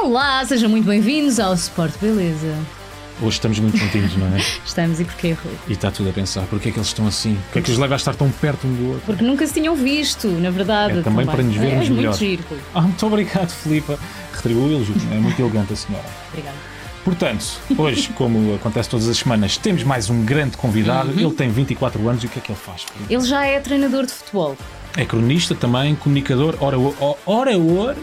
Olá, sejam muito bem-vindos ao Sport Beleza. Hoje estamos muito juntinhos, não é? Estamos e porquê, Rui? E está tudo a pensar, porque é que eles estão assim? O que é que os leva a estar tão perto um do outro? Porque nunca se tinham visto, na verdade. É também para nos vermos é, melhor. muito giro, Rui. Ah, muito obrigado, Filipa. Retribuiu o elogio, é muito elegante a senhora. Obrigada. Portanto, hoje, como acontece todas as semanas, temos mais um grande convidado. Uhum. Ele tem 24 anos e o que é que ele faz? Ele já é treinador de futebol. É cronista também, comunicador, orador, orador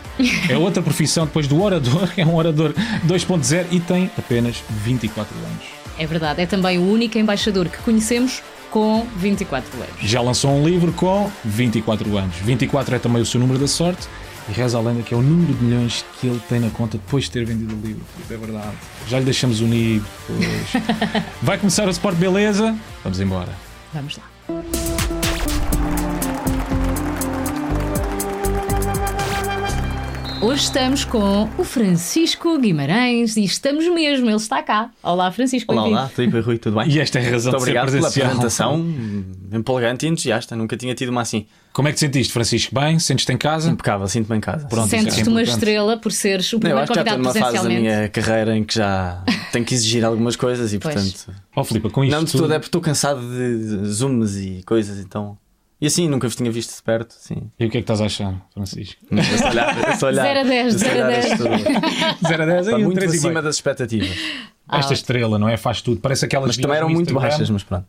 é outra profissão depois do orador, é um orador 2.0 e tem apenas 24 anos. É verdade, é também o único embaixador que conhecemos com 24 anos. Já lançou um livro com 24 anos. 24 é também o seu número da sorte e reza a lenda que é o número de milhões que ele tem na conta depois de ter vendido o livro. É verdade. Já lhe deixamos unir depois. Vai começar o Sport Beleza? Vamos embora. Vamos lá. Hoje estamos com o Francisco Guimarães e estamos mesmo, ele está cá. Olá, Francisco. Olá, olá, Filipe e Rui, tudo bem? E esta é a razão Muito de ser obrigado pela apresentação, empolgante e entusiasta, nunca tinha tido uma assim. Como é que te sentiste, Francisco? Bem? Sentes-te em casa? Impecável, sinto-me em casa. É Sentes-te uma estrela por seres o Não, eu primeiro acho que já estou convidado numa fase da minha carreira em que já tenho que exigir algumas coisas e, Pois. portanto. Ó Filipe, com isto Não de tudo, tudo, é porque estou cansado de zooms e coisas, então. E assim, nunca vos tinha visto de perto, sim. E o que é que estás a achar, Francisco? É só olhar, é só olhar. Zero a dez, é só zero a olhar dez. isto tudo. 0 a 10 Está e um muito 3 acima meio. das expectativas. Esta estrela, não é? Faz tudo. Parece aquelas Mas também eram muito Instagram. baixas, mas pronto.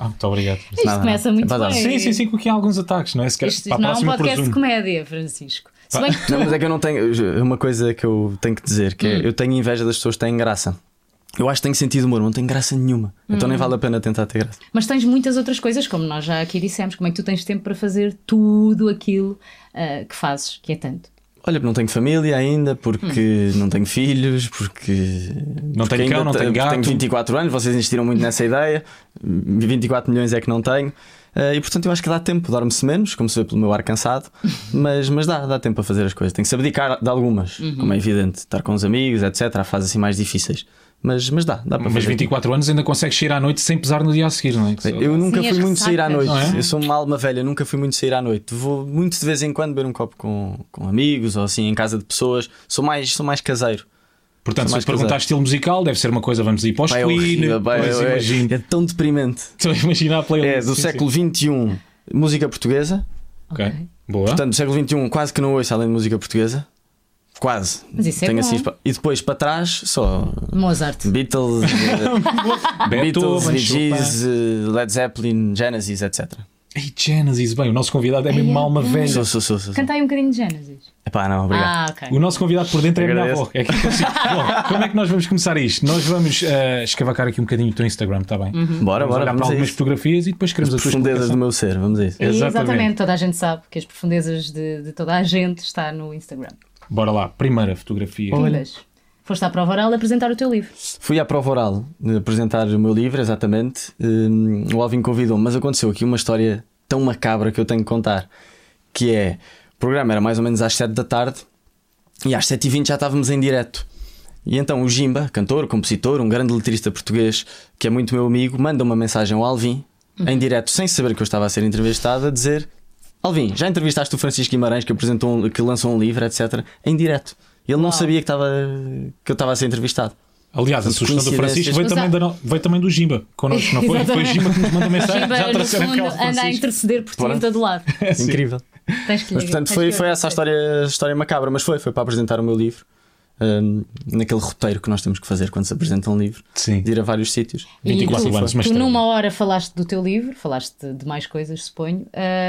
Ah, muito obrigado. Isto Nada, começa nada. muito É bem. Sim, sim, sim, porque há alguns ataques, não é? Se quer, Isto para a não é um podcast de comédia, Francisco. Se bem que tu Não, mas é que eu não tenho. Uma coisa que eu tenho que dizer, que é, eu tenho inveja das pessoas que têm graça. Eu acho que tenho sentido humor, não tenho graça nenhuma. Então nem vale a pena tentar ter graça. Mas tens muitas outras coisas, como nós já aqui dissemos. Como é que tu tens tempo para fazer tudo aquilo ah, que fazes, que é tanto? Olha, não tenho família ainda, porque não tenho filhos, porque. Não porque tenho cão, não te- tenho porque gato. Tenho 24 anos, vocês insistiram muito nessa ideia. 24 milhões é que não tenho. Eh, e portanto eu acho que dá tempo, dorme-se menos, como se vê pelo meu ar cansado, mas, mas dá, dá tempo a fazer as coisas. Tem que se abdicar de algumas, Uhum. como é evidente, estar com os amigos, etc. Há fases assim mais difíceis. Mas, mas dá, dá para Mas fazer. 24 anos ainda consegues sair à noite sem pesar no dia a seguir, não é? Eu nunca Sim, fui muito sair à noite. É? Eu sou uma alma velha, nunca fui muito sair à noite. Vou muito de vez em quando beber um copo com, com amigos ou assim em casa de pessoas. Sou mais, sou mais caseiro. Portanto, se perguntar estilo musical, deve ser uma coisa, vamos ir para os é Queen, é, imagino. é tão deprimente. Estou a imaginar a playlist. É do sim, século XXI, música portuguesa. Ok, boa. Portanto, do século XXI quase que não ouço além de música portuguesa. Quase. Mas isso é assim, e depois para trás só Mozart. Beatles, eh, Beatles. Gees, eh, Led Zeppelin, Genesis, etc. Ei, Genesis, bem, o nosso convidado é mesmo Ai, uma é alma velha. Sou, sou, sou, sou. sou. Canta aí um bocadinho de Genesis. Epá, não, obrigado. Ah, ok. O nosso convidado por dentro é a minha avó. É aqui que eu sinto. Bom, como é que nós vamos começar isto? Nós vamos eh, escavacar aqui um bocadinho o teu Instagram, está bem? Bora, Vamos bora, olhar para algumas isso. fotografias e depois queremos a tua Profundezas do meu ser, vamos a isso. E Exatamente. exatamente, toda a gente sabe que as profundezas de, de toda a gente está no Instagram. Bora lá, primeira fotografia. Olhas. Foste à prova oral apresentar o teu livro. Fui à prova oral de apresentar o meu livro, exatamente. Hum, o Alvin convidou-me, mas aconteceu aqui uma história tão macabra que eu tenho que contar. Que é, o programa era mais ou menos às 7 da tarde e às 7h20 já estávamos em direto. E então o Jimba, cantor, compositor, um grande letrista português, que é muito meu amigo, manda uma mensagem ao Alvin, em direto, sem saber que eu estava a ser entrevistado, a dizer: Alvin, já entrevistaste o Francisco Guimarães, que, apresentou um- que lançou um livro, etc., em direto. Ele não sabia que, estava, que eu estava a ser entrevistado. Aliás, a sugestão do. Francisco veio também, da, veio também do Jimba connosco, não foi? Foi. Jimba que nos mandou mensagem. Jimba, já no trouxeram fundo, anda a interceder por ti Pronto. todo lado. Incrível. Tens que Mas portanto tens foi, que foi essa a história, a história macabra, mas foi, foi para apresentar o meu livro. Naquele roteiro que nós temos que fazer quando se apresenta um livro, Sim. de ir a vários sítios. E 24 tu, anos, mas tu numa hora falaste do teu livro, falaste de, mais coisas, suponho.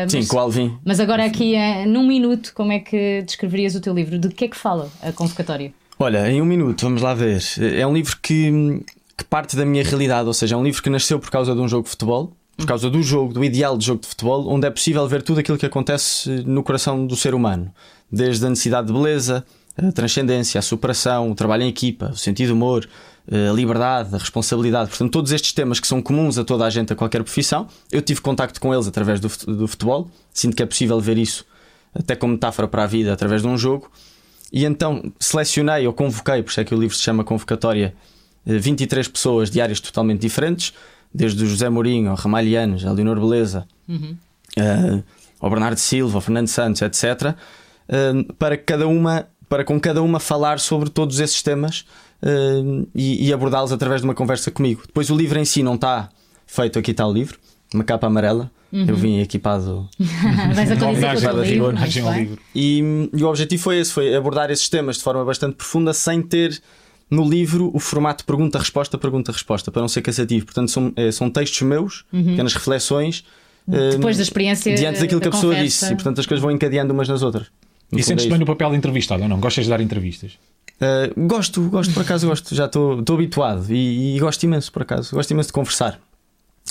Sim, mas, com o Alvin. mas agora aqui, ah, num minuto, como é que descreverias o teu livro? De que é que fala a convocatória? Olha, em um minuto, vamos lá ver. É um livro que, que parte da minha realidade, ou seja, é um livro que nasceu por causa de um jogo de futebol, por causa do jogo, do ideal de jogo de futebol, onde é possível ver tudo aquilo que acontece no coração do ser humano, desde a necessidade de beleza, a transcendência, a superação, o trabalho em equipa, o sentido de humor, a liberdade, a responsabilidade. Portanto, todos estes temas que são comuns a toda a gente, a qualquer profissão, eu tive contacto com eles através do, fut- do futebol. Sinto que é possível ver isso até como metáfora para a vida através de um jogo. E então selecionei ou convoquei, por isso é que o livro se chama Convocatória, eh, 23 pessoas de áreas totalmente diferentes, desde o José Mourinho, ao Ramalhianos, a Leonor Beleza, eh, ao Bernardo Silva, ao Fernando Santos, etc., eh, para que cada uma para com cada uma falar sobre todos esses temas uh, e, e abordá-los através de uma conversa comigo. Depois o livro em si não está feito, aqui está o livro, uma capa amarela. Uhum. Eu vim equipado. Vais a homenagem, livro, livro, homenagem ao livro. E, e o objetivo foi esse: foi abordar esses temas de forma bastante profunda, sem ter no livro o formato pergunta-resposta, pergunta-resposta, para não ser cansativo. Portanto, são, é, são textos meus, uhum. pequenas reflexões. Depois da experiência. Diante daquilo da que a pessoa disse. E portanto as coisas vão encadeando umas nas outras. E sentes é bem no papel de entrevistado ou não? Gostas de dar entrevistas? Uh, gosto, gosto por acaso, gosto. Já estou habituado e, e, gosto imenso por acaso. Gosto imenso de conversar.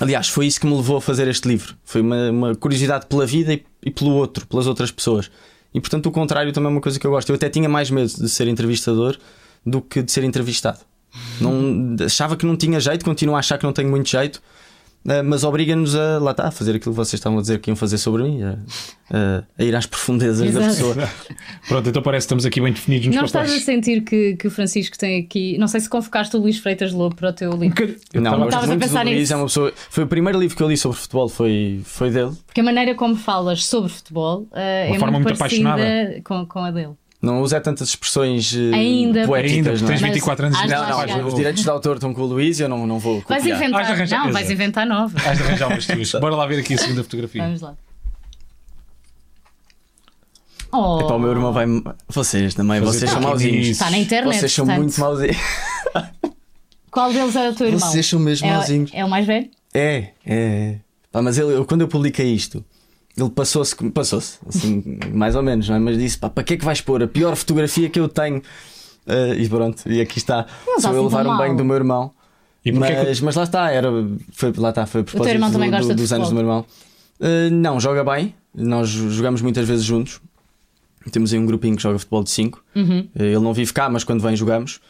Aliás, foi isso que me levou a fazer este livro. Foi uma, uma curiosidade pela vida e, e, pelo outro, pelas outras pessoas. E portanto, o contrário também é uma coisa que eu gosto. Eu até tinha mais medo de ser entrevistador do que de ser entrevistado. Não, achava que não tinha jeito, continuo a achar que não tenho muito jeito, mas obriga-nos a lá está, a fazer aquilo que vocês estavam a dizer que iam fazer sobre mim, a, a, a ir às profundezas Exato. da pessoa. Pronto, então parece que estamos aqui bem definidos nos Não papéis. estás a sentir que, que o Francisco tem aqui. Não sei se convocaste o Luís Freitas Lobo para o teu livro. Eu não, estava, a pensar do Luís, é uma pessoa, foi o primeiro livro que eu li sobre futebol, foi, foi dele. Porque a maneira como falas sobre futebol uh, é muito, muito parecida com, com a dele. Não usa tantas expressões uh, ainda, poéticas. Ainda, tens 24 anos de. Não, não, os direitos de autor estão com o Luís e eu não, não vou. Copiar. Vais inventar, arranjar, não, vais inventar nova. Vais arranjar umas tuas. Bora lá ver aqui a segunda fotografia. Vamos lá. Oh. Epá, o meu irmão vai. Vocês também, Fazer vocês são mauzinhos. Está na internet. Vocês são portanto. muito mauzinhos. Qual deles é o teu irmão? Vocês são mesmo é, mauzinhos. É o mais velho? É, é. Pá, mas ele, quando eu publiquei isto, ele passou-se, passou-se, assim, mais ou menos, não é? mas disse: pá, para que é que vais pôr a pior fotografia que eu tenho? Uh, e pronto, e aqui está. Não Sou eu levar um banho do meu irmão. Mas, que... mas lá está, era, foi, lá está, foi a propósito irmão também do, gosta dos anos do meu irmão. Uh, não, joga bem, nós jogamos muitas vezes juntos. Temos aí um grupinho que joga futebol de 5. Uhum. Uh, ele não vive cá, mas quando vem jogamos.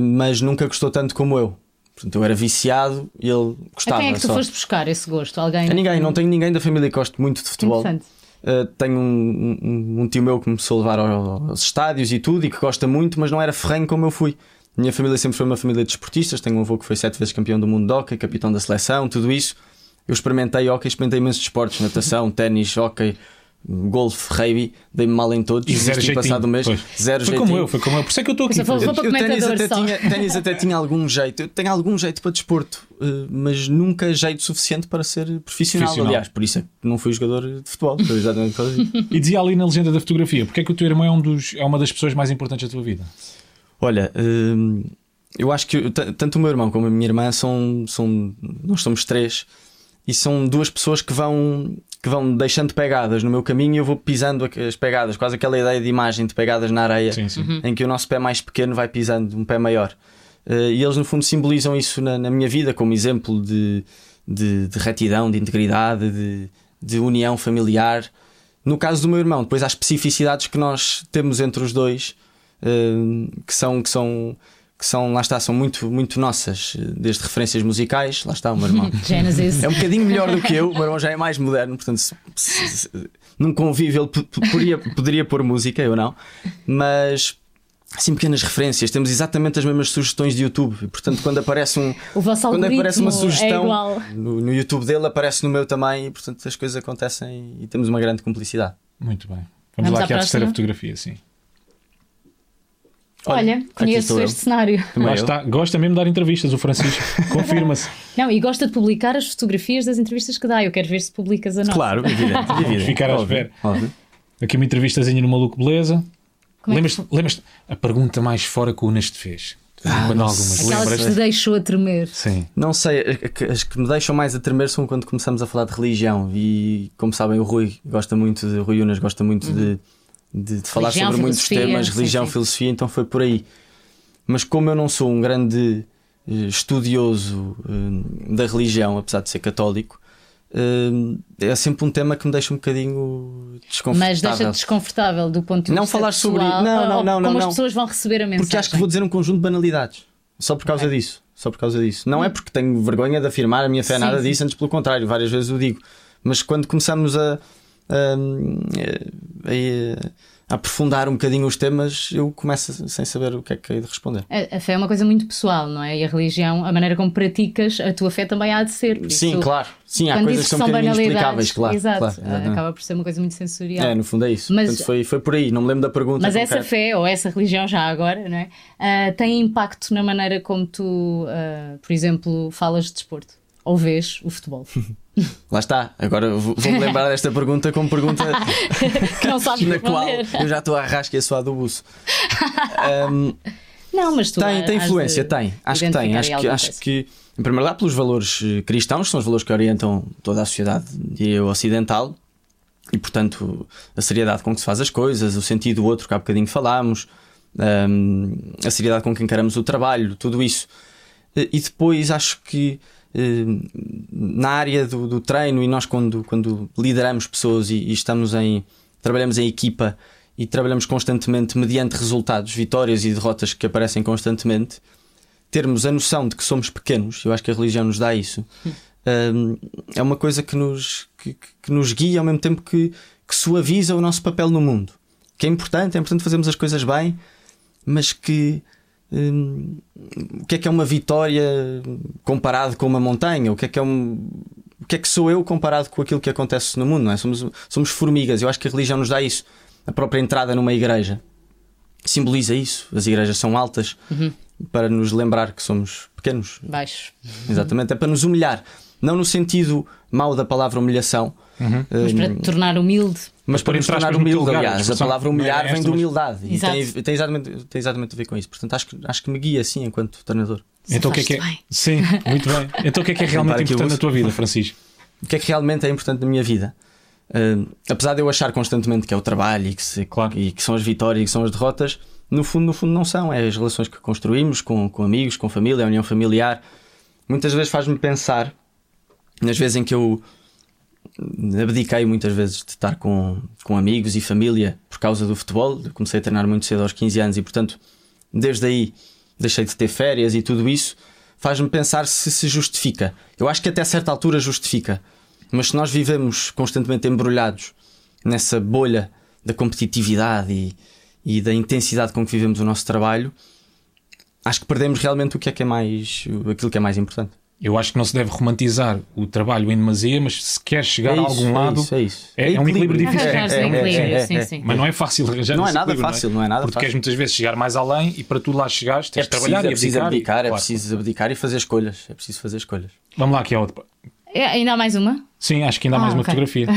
mas nunca gostou tanto como eu. Portanto, eu era viciado e ele gostava. A quem é que tu só. foste buscar esse gosto? Alguém? A ninguém, não tenho ninguém da família que goste muito de futebol. Uh, tenho um, um, um, tio meu que me começou a levar aos estádios e tudo e que gosta muito, mas não era ferrenho como eu fui. Minha família sempre foi uma família de esportistas. Tenho um avô que foi sete vezes campeão do mundo de hockey, capitão da seleção, tudo isso. Eu experimentei hockey, experimentei imensos esportes: natação, ténis, hockey, golfe, rugby, dei-me mal em todos. E zero jeitinho, passado um mês, pois. zero foi jeitinho. como eu, foi como eu. Por isso é que eu estou aqui. Eu, eu, eu ténis até, tinha, ténis até tinha algum jeito. Eu tenho algum jeito para desporto, eh, mas nunca jeito suficiente para ser profissional. profissional. Aliás, por isso é que não fui jogador de futebol. exatamente e dizia ali na legenda da fotografia: porque é que o teu irmão é, um dos, é uma das pessoas mais importantes da tua vida? Olha. Hum, eu acho que tanto o meu irmão como a minha irmã são, são. Nós somos três e são duas pessoas que vão que vão deixando pegadas no meu caminho e eu vou pisando as pegadas, quase aquela ideia de imagem de pegadas na areia, sim, sim. Uhum. em que o nosso pé mais pequeno vai pisando um pé maior. Uh, e eles, no fundo, simbolizam isso na, na minha vida como exemplo de, de, de retidão, de integridade, de, de, união familiar. No caso do meu irmão, depois há especificidades que nós temos entre os dois uh, que são. Que são que são, lá está, são muito, muito nossas, desde referências musicais, lá está o meu irmão. Genesis. É um bocadinho melhor do que eu, o meu irmão já é mais moderno, portanto, se, se, se, num convívio ele poderia, poderia pôr música, eu não, mas assim pequenas referências, temos exatamente as mesmas sugestões de YouTube, e, portanto, quando aparece um quando aparece uma é sugestão é no, no YouTube dele, aparece no meu também, e portanto as coisas acontecem e temos uma grande cumplicidade. Muito bem. Vamos, Vamos lá aqui à terceira fotografia, sim. Olha, conheço este cenário. Lá está. Gosta mesmo de dar entrevistas, o Francisco. Confirma-se. Não, e gosta de publicar as fotografias das entrevistas que dá. Eu quero ver se publicas a nossa. Claro, evidente. Vamos ficar à espera. Aqui uma entrevistazinha no Maluco Beleza. É lembras-te lembras a pergunta mais fora que o Unas te fez? Ah, quando algumas Aquela que te deixou a tremer. Sim. Não sei, as que me deixam mais a tremer são quando começamos a falar de religião. E como sabem, o Rui gosta muito de Rui Unas gosta muito uhum. de de, de falar sobre muitos temas, religião, sim, filosofia, então foi por aí. Mas como eu não sou um grande uh, estudioso uh, da religião, apesar de ser católico, uh, é sempre um tema que me deixa um bocadinho desconfortável. Mas deixa-te desconfortável do ponto de não vista falar pessoal, sobre não, não, não, não, como não, as pessoas vão receber a mensagem. Porque acho que vou dizer um conjunto de banalidades. Só por causa okay. disso. Só por causa disso. Não é porque tenho vergonha de afirmar a minha fé, sim, nada sim. disso, antes pelo contrário, várias vezes o digo. Mas quando começamos a, a, a, a a aprofundar um bocadinho os temas, eu começo sem saber o que é que hei de responder. A, fé é uma coisa muito pessoal, não é? E a religião, a maneira como praticas, a tua fé também há de ser. Sim, claro. Sim, há coisas que são um bocadinho inexplicáveis, claro. Exato, claro, exatamente. acaba por ser uma coisa muito sensorial. É, no fundo é isso. Mas- Portanto, foi, foi por aí, não me lembro da pergunta. Mas essa fé ou essa religião já agora, não é? Ah, tem impacto na maneira como tu, ah, por exemplo, falas de desporto ou vês o futebol. Lá está, agora vou- vou-me lembrar desta pergunta como pergunta que não sabes na qual eu já estou a arrasca e a suar do buço. Ahm, Não, mas tu tem, tem influência, tem. Acho que tem. Acho que, acho que, em primeiro lugar, pelos valores eh, cristãos, que são os valores que orientam toda a sociedade e ocidental, e portanto a seriedade com que se faz as coisas, o sentido do outro que há bocadinho falámos, ahm, a seriedade com que encaramos o trabalho, tudo isso. E depois acho que na área do, do treino e nós quando, quando lideramos pessoas e, e estamos em trabalhamos em equipa e trabalhamos constantemente mediante resultados, vitórias e derrotas que aparecem constantemente, termos a noção de que somos pequenos, eu acho que a religião nos dá isso, hum, é uma coisa que nos, que, que nos guia ao mesmo tempo que, que suaviza o nosso papel no mundo. Que é importante, é importante fazermos as coisas bem, mas que hum, o que é que é uma vitória comparado com uma montanha? O que é que é um. O que é que sou eu comparado com aquilo que acontece no mundo? Não é? somos, somos formigas. Eu acho que a religião nos dá isso. A própria entrada numa igreja simboliza isso. As igrejas são altas para nos lembrar que somos pequenos. Baixo. Exatamente. É para nos humilhar. Não no sentido mau da palavra humilhação, Mas hum, para te tornar humilde. Mas Para nos entrar tornar humilde, aliás. A palavra humilhar é vem de esta, mas- humildade e Exato. tem, tem, exatamente, tem exatamente a ver com isso. Portanto, acho que, acho que me guia assim enquanto treinador. Então o que é que é? Safaste Sim, muito bem. Então o que é que é realmente importante na tua vida, Francisco? O que é que realmente é importante na minha vida? Uh, apesar de eu achar constantemente que é o trabalho e que, se- Claro. e que são as vitórias e que são as derrotas, no fundo, no fundo não são. É as relações que construímos com, com amigos, com família, a união familiar. Muitas vezes faz-me pensar, nas vezes em que eu abdiquei muitas vezes de estar com, com amigos e família por causa do futebol. Eu comecei a treinar muito cedo aos 15 anos e, portanto, desde aí deixei de ter férias e tudo isso. Faz-me pensar se se justifica. Eu acho que até certa altura justifica. Mas se nós vivemos constantemente embrulhados nessa bolha da competitividade e, e da intensidade com que vivemos o nosso trabalho, acho que perdemos realmente o que é que é mais aquilo que é mais importante. Eu acho que não se deve romantizar o trabalho em demasia, mas se quer chegar É a isso, algum é lado, isso, é isso. é- é um equilíbrio difícil. É, é, um é, é, é. mas não é fácil arranjar Não é nada fácil, não é nada Porque fácil. queres muitas vezes chegar mais além e para tu lá chegares tens É de preciso, trabalhar é e preciso abdicar. e- abdicar, é claro. preciso abdicar e fazer escolhas. É preciso fazer escolhas. Vamos lá aqui a outra. É, ainda há mais uma? Sim, acho que ainda há Ah, mais uma ok. fotografia.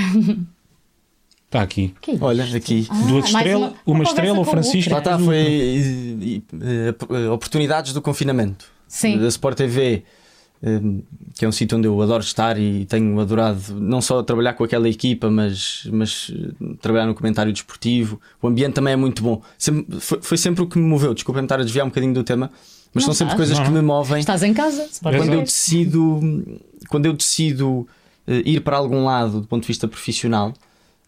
Está aqui. Que é? Olha, aqui. Ah, Duas estrelas, uma- uma, uma estrela, o Francisco. Lá está, foi eh, eh, eh, oportunidades do confinamento. Sim. Da Sport TV, que é um sítio onde eu adoro estar e tenho adorado não só trabalhar com aquela equipa, mas, mas eh, trabalhar no comentário desportivo. O ambiente também é muito bom. Sempre- foi, foi sempre o que me moveu. Desculpa-me estar a desviar um bocadinho do tema, mas Não são sempre coisas Não, que me movem. Estás em casa? quando eu decido quando eu decido eh, ir para algum lado do ponto de vista profissional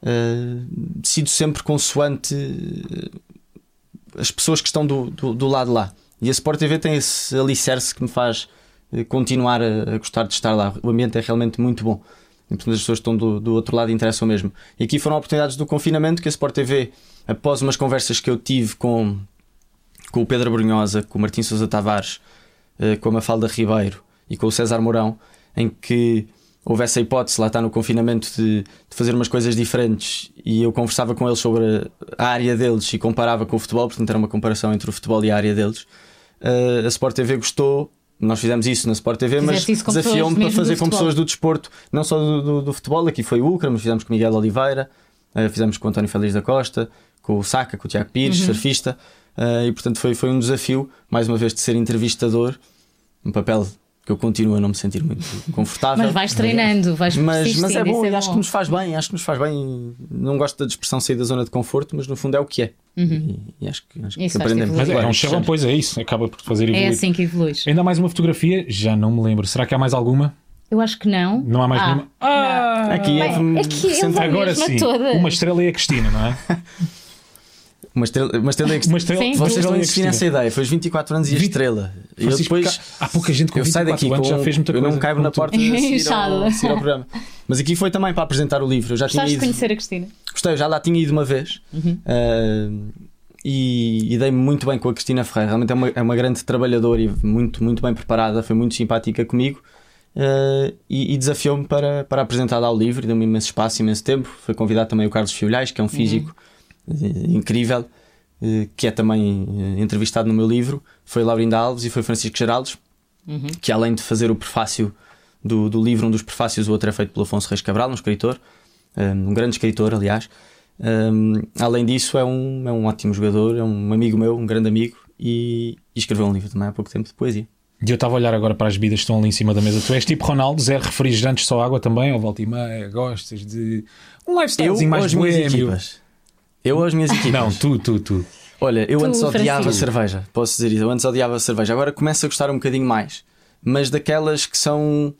eh, decido sempre consoante eh, as pessoas que estão do, do, do lado lá e a Sport TV tem esse alicerce que me faz continuar a, a gostar de estar lá o ambiente é realmente muito bom e, portanto, as pessoas estão do, do outro lado interessam mesmo e aqui foram oportunidades do confinamento que a Sport TV após umas conversas que eu tive com com o Pedro Brunhosa, com o Martim Sousa Tavares, eh, com a Mafalda Ribeiro e com o César Mourão, em que houve essa hipótese, lá está no confinamento, de, de fazer umas coisas diferentes e eu conversava com eles sobre a, a área deles e comparava com o futebol, portanto era uma comparação entre o futebol e a área deles. Eh, a Sport TV gostou. Nós fizemos isso na Sport TV, mas Fizeste pessoas desafiou-me para fazer com pessoas do desporto, não só do, do, do futebol. Aqui foi o Ucra, mas fizemos com Miguel Oliveira, eh, fizemos com o António Félix da Costa, com o Saca, com o Tiago Pires, Uhum. surfista. eh, e portanto foi, foi um desafio, mais uma vez, de ser entrevistador, um papel que eu continuo a não me sentir muito confortável. Mas vais treinando, vais Mas, mas é bom e acho que nos faz bem, acho que nos faz bem. Não gosto da expressão sair da zona de conforto, mas no fundo é o que é. E, e acho que, acho que Isso aprendemos. Mas é, é um chavão, pois é isso. Acaba por fazer É evoluir. assim que evoluís. Ainda mais uma fotografia, já não me lembro. Será que há mais alguma? Eu acho que não. Não há mais Ah, nenhuma. Ah! Aqui é, Bem, é recente- vou Agora sim, todas. uma estrela e a Cristina, não é? uma estrela, uma estrela que Uma estrela, Sim. Vocês estrela não e a existem nessa ideia, foi os 24 anos e a Vinte- estrela. E eu depois. há pouca gente com eu saio 24 daqui anos com, já fez muita eu coisa. não caibo na tu. porta de seguir ao, ao programa. Mas aqui foi também para apresentar o livro. Eu já tinha Gostaste de ido. conhecer a Cristina? gostei, eu já lá tinha ido uma vez. Uh, e, e dei-me muito bem com a Cristina Ferreira. Realmente é uma, é uma grande trabalhadora e muito, muito bem preparada, foi muito simpática comigo. Uh, e, e desafiou-me para, para apresentar ao livro, deu-me imenso espaço, imenso tempo. Foi convidado também o Carlos Fiolhais, que é um físico uhum. Incrível, uh, que é também uh, entrevistado no meu livro. Foi Laurinda Alves e foi Francisco Geraldes, uhum. que além de fazer o prefácio do, do livro, um dos prefácios, o outro é feito pelo Afonso Reis Cabral, um escritor, um grande escritor, aliás. Um, além disso, é um, é um ótimo jogador, é um amigo meu, um grande amigo, e, e escreveu um livro também há pouco tempo de poesia. E eu estava a olhar agora para as bebidas que estão ali em cima da mesa. Tu és tipo Ronaldo, zero refrigerantes, só água também, ou volta e meia, gostas de um lifestyle mais boêmio. Eu ou as minhas equipas? Não, tu, tu, tu. Olha, eu tu, antes odiava Francisco. cerveja, posso dizer isso. Eu antes odiava cerveja, agora começo a gostar um bocadinho mais. Mas daquelas que são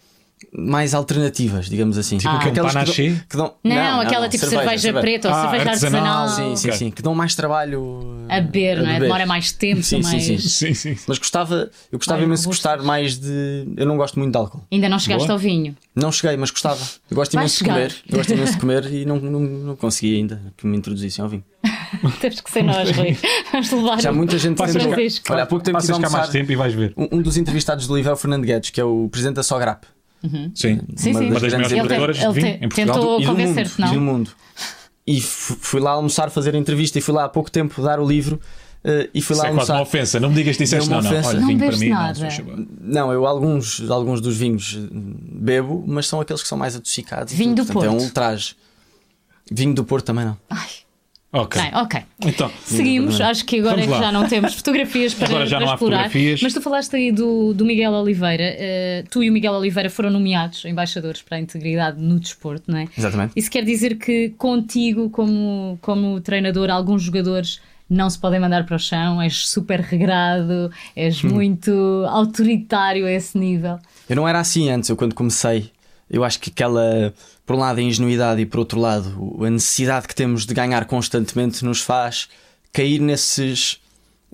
mais alternativas, digamos assim. Tipo ah. aquelas que dão, que dão, não, não, aquela não, tipo cerveja, cerveja, preta ou ah, cerveja artesanal. artesanal. Sim, sim, okay. sim, que dão mais trabalho a beber, não é? Demora mais tempo, sim, mais... sim, sim. sim, sim. Mas gostava, eu gostava Ai, imenso de gostar mais de. Eu não gosto muito de álcool. Ainda não chegaste Boa. ao vinho? Não cheguei, mas gostava. Eu gosto imenso de comer. Eu gosto imenso de comer e não, não, não consegui ainda que me introduzissem ao vinho. Temos que ser nós, Rui. Vamos levar. Já muita gente cá, Olha, há pouco tempo Passas cá mais tempo e vais ver. Um, um dos entrevistados do livro é o Fernando Guedes, que é o presidente da Sograp. Uhum. Sim. sim, uma, sim. uma das maiores produtoras de vinho em Portugal. Tentou convencer-te, não? E do mundo. E fui lá almoçar, fazer a entrevista e fui lá há pouco tempo dar o livro. Uh, e fui lá Isso almoçar. É uma ofensa, não me digas que disseste não, não. Olha, não vinho para mim, nada. não. Não, eu alguns, alguns dos vinhos bebo, mas são aqueles que são mais adocicados. Vinho do Porto. É um ultraje. Vinho do Porto também não. Ai. Ok. Bem, ok. Então, Seguimos. Acho que agora é que já não temos fotografias para, agora já para não explorar. Há fotografias. Mas tu falaste aí do, do Miguel Oliveira. Uh, tu e o Miguel Oliveira foram nomeados embaixadores para a integridade no desporto, não é? Exatamente. Isso quer dizer que contigo, como, como treinador, alguns jogadores não se podem mandar para o chão, és super regrado, és hum. muito autoritário a esse nível. Eu não era assim antes, eu quando comecei eu acho que aquela, por um lado, a ingenuidade e por outro lado, a necessidade que temos de ganhar constantemente nos faz cair nesses,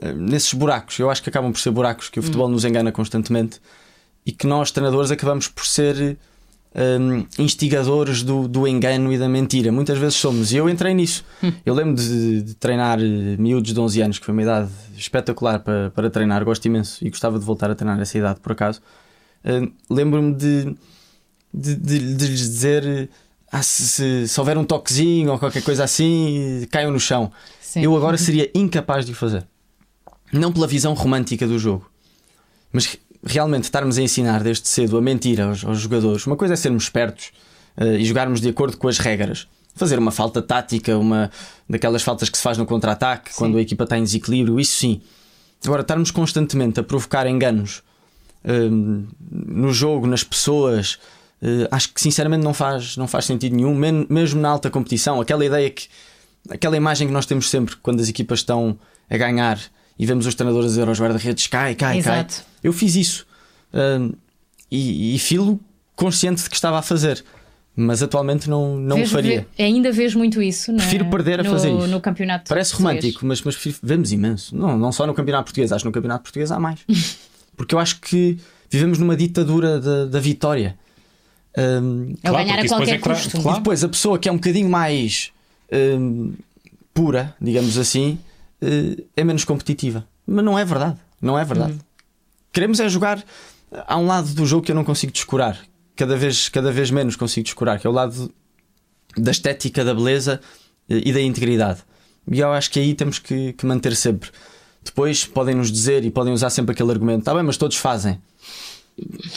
eh, nesses buracos. Eu acho que acabam por ser buracos que o futebol hum. nos engana constantemente e que nós, treinadores, acabamos por ser um, instigadores do, do engano e da mentira. Muitas vezes somos. E eu entrei nisso. Hum. Eu lembro de, de, treinar eh, miúdos de 11 anos, que foi uma idade espetacular para, para treinar. Gosto imenso e gostava de voltar a treinar essa idade, por acaso. Uh, Lembro-me de de, de, de lhes dizer ah, se, se, se, houver um toquezinho ou qualquer coisa assim, caiam no chão. Sim. Eu agora seria incapaz de o fazer. Não pela visão romântica do jogo, mas realmente estarmos a ensinar desde cedo a mentira aos, aos jogadores. Uma coisa é sermos espertos uh, e jogarmos de acordo com as regras. Fazer uma falta tática, uma daquelas faltas que se faz no contra-ataque, quando a equipa está em desequilíbrio, isso sim. Agora, estarmos constantemente a provocar enganos uh, no jogo, nas pessoas, Uh, acho que sinceramente não faz, não faz sentido nenhum, mesmo na alta competição. Aquela ideia que, aquela imagem que nós temos sempre quando as equipas estão a ganhar e vemos os treinadores dizer aos guarda-redes cai, cai, Exato. cai. Eu fiz isso uh, e, e filo consciente de que estava a fazer. Mas atualmente não, não Vejo, faria. Vê, ainda vejo muito isso. Prefiro perder a no, fazer isso. No campeonato Parece romântico, mas, mas vemos imenso. Não, não só no campeonato português, acho que no campeonato português há mais. Porque eu acho que vivemos numa ditadura da, da vitória. Um, é claro, ganhar a qualquer é custo. Claro. E depois a pessoa que é um bocadinho mais um, pura, digamos assim, uh, é menos competitiva. Mas não é verdade. Não é verdade. Uhum. Queremos é jogar. Há um lado do jogo que eu não consigo descurar. Cada vez, cada vez menos consigo descurar, que é o lado da estética, da beleza uh, e da integridade. E eu acho que aí temos que, que manter sempre. Depois podem nos dizer e podem usar sempre aquele argumento: está bem, mas todos fazem.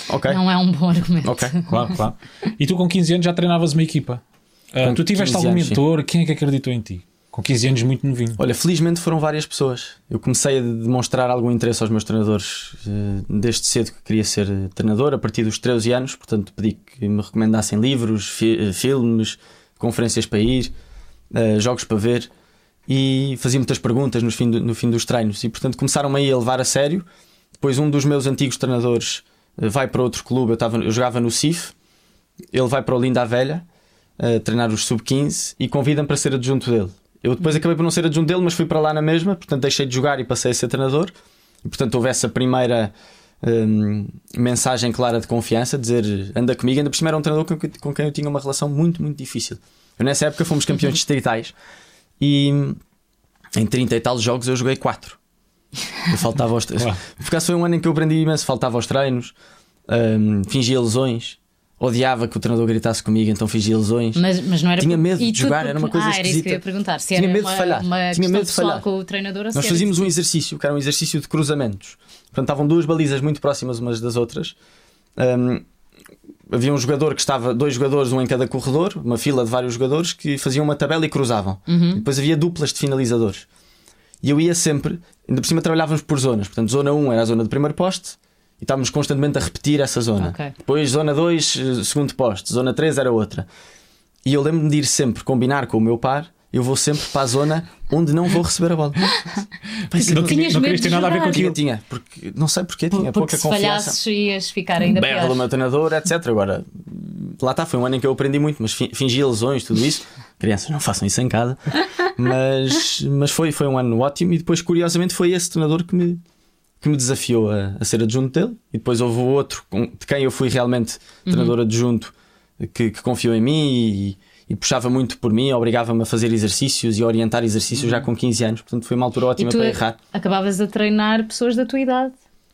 Okay. Não é um bom argumento. Ok, claro, claro. E tu com 15 anos já treinavas uma equipa. Uh, tu tiveste algum anos, mentor? Sim. Quem é que acreditou em ti? Com 15 anos, muito novinho. Olha, felizmente foram várias pessoas. Eu comecei a demonstrar algum interesse aos meus treinadores uh, desde cedo que queria ser treinador, a partir dos 13 anos. Portanto, pedi que me recomendassem livros, fi eh, filmes, conferências para ir, uh, jogos para ver. E fazia muitas perguntas no fim, do, no fim dos treinos. E, portanto, começaram-me a levar a sério. Depois, um dos meus antigos treinadores vai para outro clube. Eu, tava, eu jogava no CIF, ele vai para o Linda Velha treinar os sub-15 e convida-me para ser adjunto dele. Eu depois acabei por não ser adjunto dele, mas fui para lá na mesma, portanto deixei de jogar e passei a ser treinador. E, portanto houve essa primeira hum, mensagem clara de confiança, dizer anda comigo. Ainda por cima era um treinador com, com quem eu tinha uma relação muito, muito difícil. Eu, nessa época fomos campeões distritais e em 30 e tal jogos eu joguei 4. Eu faltava aos treinos. Uau. Por acaso foi um ano em que eu aprendi imenso, faltava aos treinos, hum, fingia lesões, odiava que o treinador gritasse comigo, então fingia lesões. Mas, mas não era Tinha medo de e jogar, era uma coisa ah, era isso que eu ia esquisita. perguntar. Se Tinha era medo de uma, falhar. Uma Tinha medo de falhar. com o treinador Nós fazíamos um exercício que era um exercício de cruzamentos. Portanto, estavam duas balizas muito próximas umas das outras. Hum, havia um jogador que estava, dois jogadores, um em cada corredor, uma fila de vários jogadores que faziam uma tabela e cruzavam. Uhum. E depois havia duplas de finalizadores. E eu ia sempre, ainda por cima trabalhávamos por zonas. Portanto, zona 1 era a zona de primeiro poste e estávamos constantemente a repetir essa zona. Ok. Depois, zona 2, eh, segundo poste, zona 3 era outra. E eu lembro-me de ir sempre combinar com o meu par. Eu vou sempre para a zona onde não vou receber a bola. Não, Tinhas não medo querias ter nada a ver com aquilo. tinha, porque não sei porquê, Por- tinha porque pouca se confiança. falhasses ias ficar ainda Berra do pior. meu treinador, etc. Agora, lá está, foi um ano em que eu aprendi muito, mas fi- fingi lesões, tudo isso. Crianças, não façam isso em casa. Mas, mas foi, foi um ano ótimo. E depois, curiosamente, foi esse treinador que me, que me desafiou a, a ser adjunto dele. E depois houve outro com- de quem eu fui realmente treinador adjunto que, que confiou em mim e, e puxava muito por mim, obrigava-me a fazer exercícios e a orientar exercícios já com 15 anos. Portanto, foi uma altura ótima para errar. acabavas a treinar pessoas da tua idade.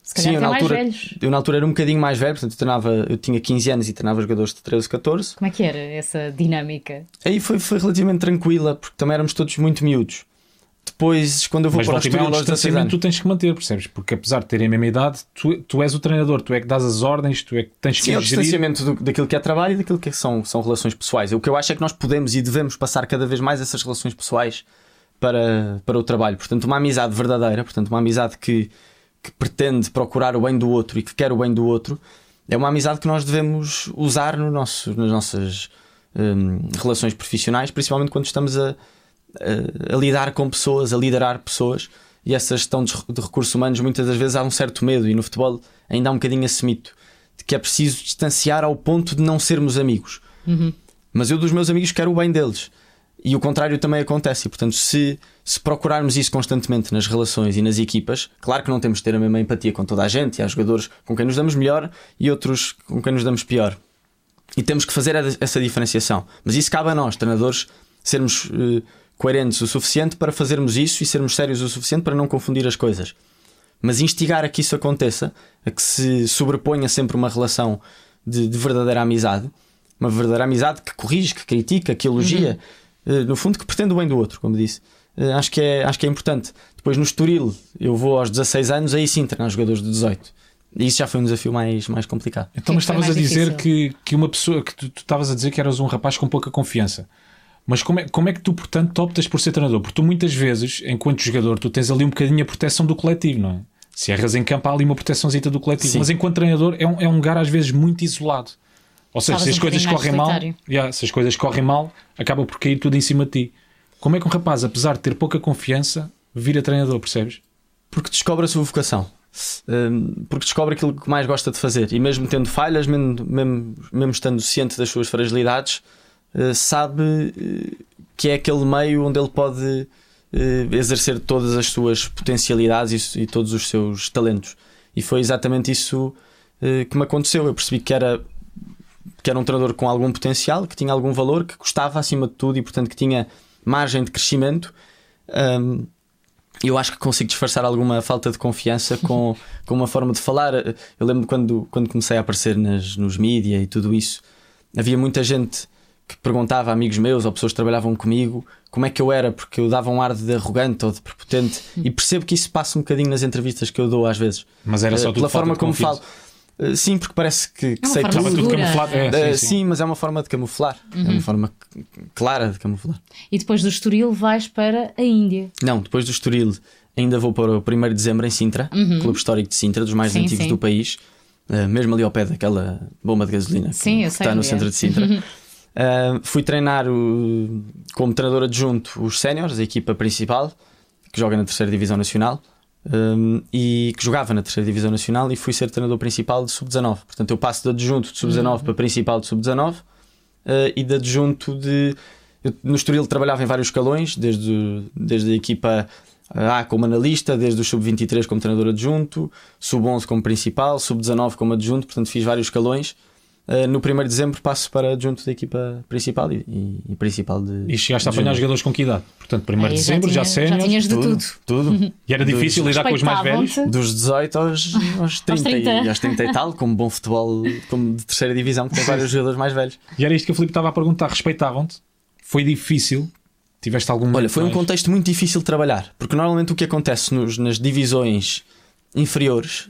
Se calhar Sim, eu até na, mais altura, velhos. eu na altura era um bocadinho mais velho, portanto eu, treinava, eu tinha 15 anos e treinava jogadores de 13, 14. Como é que era essa dinâmica? Aí foi, foi relativamente tranquila, porque também éramos todos muito miúdos. Depois, quando eu vou Mas para o e meia há um Estoril aos 16 distanciamento tu tens que manter, percebes? Porque apesar de terem a mesma idade, tu, tu és o treinador, tu é que dás as ordens, tu é que tens que Sim, é o distanciamento do- daquilo que é trabalho e daquilo que são, são relações pessoais. O que eu acho é que nós podemos e devemos passar cada vez mais essas relações pessoais para, para o trabalho. Portanto, uma amizade verdadeira, portanto, uma amizade que, que pretende procurar o bem do outro e que quer o bem do outro, é uma amizade que nós devemos usar no nosso, nas nossas hum, relações profissionais, principalmente quando estamos a, a, a lidar com pessoas, a liderar pessoas. E essa gestão de, de recursos humanos, muitas das vezes há um certo medo, e no futebol ainda há um bocadinho esse mito de que é preciso distanciar ao ponto de não sermos amigos. Mas eu dos meus amigos quero o bem deles. E o contrário também acontece. E, portanto, se, se procurarmos isso constantemente nas relações e nas equipas, claro que não temos de ter a mesma empatia com toda a gente. E há jogadores com quem nos damos melhor e outros com quem nos damos pior. E temos que fazer essa diferenciação. Mas isso cabe a nós, treinadores, sermos eh, coerentes o suficiente para fazermos isso e sermos sérios o suficiente para não confundir as coisas. Mas instigar a que isso aconteça, a que se sobreponha sempre uma relação de, de verdadeira amizade, uma verdadeira amizade que corrige, que critica, que elogia, eh, no fundo que pretende o bem do outro, como disse. Eh, acho, que é, acho que é importante. Depois no Estoril, eu vou aos 16 anos, aí sim treinar jogadores de 18. E isso já foi um desafio mais, mais complicado. Então, mas estavas a dizer difícil? que, que uma pessoa que tu estavas a dizer que eras um rapaz com pouca confiança. Mas como é, como é que tu, portanto, optas por ser treinador? Porque tu muitas vezes, enquanto jogador, tu tens ali um bocadinho a proteção do coletivo, não é? Se erras em campo, há ali uma proteçãozita do coletivo. Sim. Mas enquanto treinador, é um, é um lugar às vezes muito isolado. Ou seja, Estavas se as um coisas correm mal, yeah, se as coisas correm mal, acaba por cair tudo em cima de ti. Como é que um rapaz, apesar de ter pouca confiança, vira treinador, percebes? Porque descobre a sua vocação. Hum, Porque descobre aquilo que mais gosta de fazer. E mesmo tendo falhas, mesmo, mesmo, mesmo estando ciente das suas fragilidades, eh, sabe eh, que é aquele meio onde ele pode eh, exercer todas as suas potencialidades e, todos os seus talentos. E foi exatamente isso que me aconteceu. Eu percebi que era, que era um treinador com algum potencial, que tinha algum valor, que gostava acima de tudo e, portanto, que tinha margem de crescimento. Hum, eu acho que consigo disfarçar alguma falta de confiança com, com uma forma de falar. Eu lembro quando, quando comecei a aparecer nas, nos mídia e tudo isso, havia muita gente que perguntava a amigos meus ou pessoas que trabalhavam comigo como é que eu era, porque eu dava um ar de arrogante ou de prepotente, e percebo que isso passa um bocadinho nas entrevistas que eu dou às vezes. Mas era só Eh, tudo pela falta forma de como falo. Eh, Sim, porque parece que, que É sei forma Estava tudo. tudo camuflado. É, Eh, sim, sim, sim. mas é uma forma de camuflar. É uma forma c- clara de camuflar. E depois do Estoril vais para a Índia. Não, depois do Estoril ainda vou para o 1 de dezembro em Sintra, Clube Histórico de Sintra, dos mais Uhum. Sim, antigos sim. do país, eh, mesmo ali ao pé daquela bomba de gasolina Sim, que, que está no é. centro de Sintra. Eh, fui treinar o- como treinador adjunto os séniores, a equipa principal, que joga na terceira Divisão Nacional. Eh, e que jogava na terceira Divisão Nacional e fui ser treinador principal de sub-19. Portanto, eu passo de adjunto de sub-19 para principal de sub-19 eh, e de adjunto de. eu, no Estoril trabalhava em vários escalões, desde, desde a equipa A como analista, desde o sub-23 como treinador adjunto, sub-11 como principal, sub-19 como adjunto, portanto fiz vários escalões Uh, no 1 de dezembro passo para junto da equipa principal e, e, e principal de. E chegaste a de apanhar júnior. jogadores com que idade? Portanto, 1 de Aí dezembro, já, tinha- sénior. Já tinhas de tudo. Tudo. E era difícil lidar com os mais velhos? Dos 18 aos, aos, 30, 30. E, aos 30 e tal, como bom futebol como de terceira divisão, que tem vários jogadores mais velhos. E era isto que o Filipe estava a perguntar. Respeitavam-te? Foi difícil? Tiveste algum. Olha, foi um mais- contexto muito difícil de trabalhar, porque normalmente o que acontece nos- nas divisões inferiores,